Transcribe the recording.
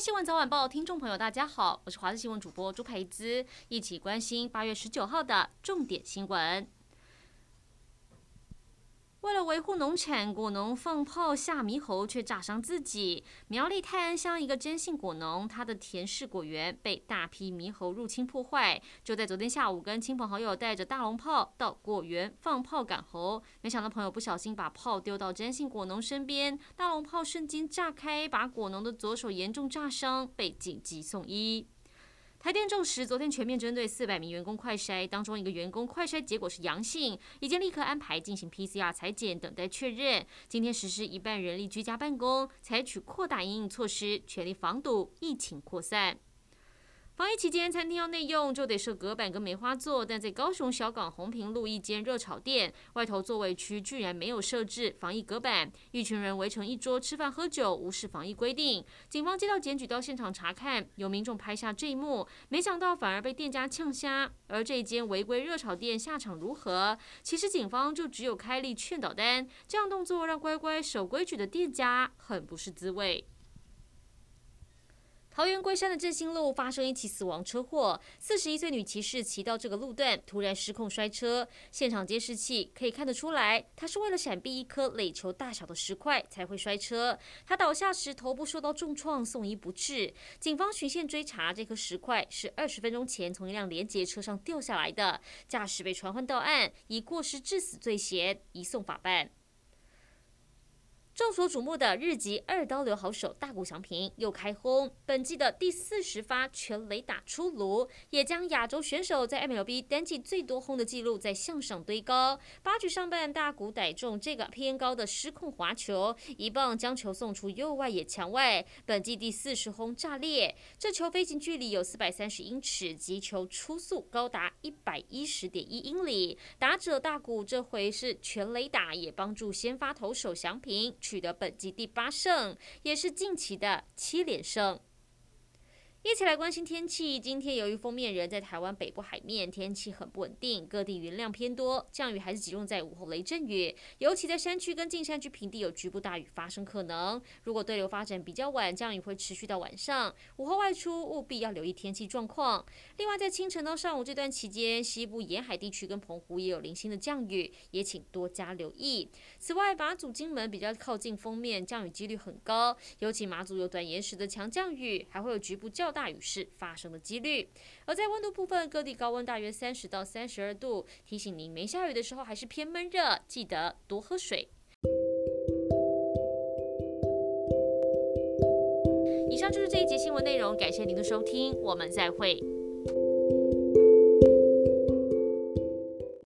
新闻早晚报，听众朋友，大家好，我是华视新闻主播朱培姿，一起关心八月十九号的重点新闻。为了维护农产，果农放炮吓猕猴，却炸伤自己。苗栗泰安乡一个詹姓果农，他的甜柿果园被大批猕猴入侵破坏，就在昨天下午，跟亲朋好友带着大龙炮到果园放炮赶猴，没想到朋友不小心把炮丢到詹姓果农身边，大龙炮瞬间炸开，把果农的左手严重炸伤，被紧急送医。台电证实，昨天全面针对四百名员工快筛，当中一个员工快筛结果是阳性，已经立刻安排进行 PCR 裁剪，等待确认。今天实施一半人力居家办公，采取扩大应应措施，全力防堵疫情扩散。防疫期间，餐厅要内用就得设隔板跟梅花座，但在高雄小港红平路一间热炒店外头座位区居然没有设置防疫隔板，一群人围成一桌吃饭喝酒，无视防疫规定。警方接到检举到现场查看，有民众拍下这一幕，没想到反而被店家呛瞎。而这间违规热炒店下场如何？其实警方就只有开立劝导单，这样动作让乖乖守规矩的店家很不是滋味。桃园龟山的振兴路发生一起死亡车祸，四十一岁女骑士骑到这个路段，突然失控摔车。现场监视器可以看得出来，她是为了闪避一颗垒球大小的石块才会摔车。她倒下时头部受到重创，送医不治。警方循线追查，这颗石块是二十分钟前从一辆连结车上掉下来的，驾驶被传唤到案，以过失致死罪嫌移送法办。众所瞩目的日籍二刀流好手大谷翔平又开轰，本季的第四十发全垒打出炉，也将亚洲选手在 MLB 单季最多轰的纪录在向上堆高。八局上半，大谷逮中这个偏高的失控滑球，一棒将球送出右外野墙外，本季第四十轰炸裂。这球飞行距离有四百三十英尺，击球初速高达一百一十点一英里。打者大谷这回是全垒打，也帮助先发投手翔平。取得本季第八胜，也是近期的七连胜。一起来关心天气。今天由于锋面人在台湾北部海面，天气很不稳定，各地云量偏多，降雨还是集中在午后雷阵雨，尤其在山区跟近山区平地有局部大雨发生可能。如果对流发展比较晚，降雨会持续到晚上，午后外出务必要留意天气状况。另外，在清晨到上午这段期间，西部沿海地区跟澎湖也有零星的降雨，也请多加留意。此外，马祖、金门比较靠近锋面，降雨几率很高，尤其马祖有短延时的强降雨，还会有局部较大雨势发生的几率，而在温度部分，各地高温大约三十到三十二度。提醒您，没下雨的时候还是偏闷热，记得多喝水。以上就是这一节新闻内容，感谢您的收听，我们再会。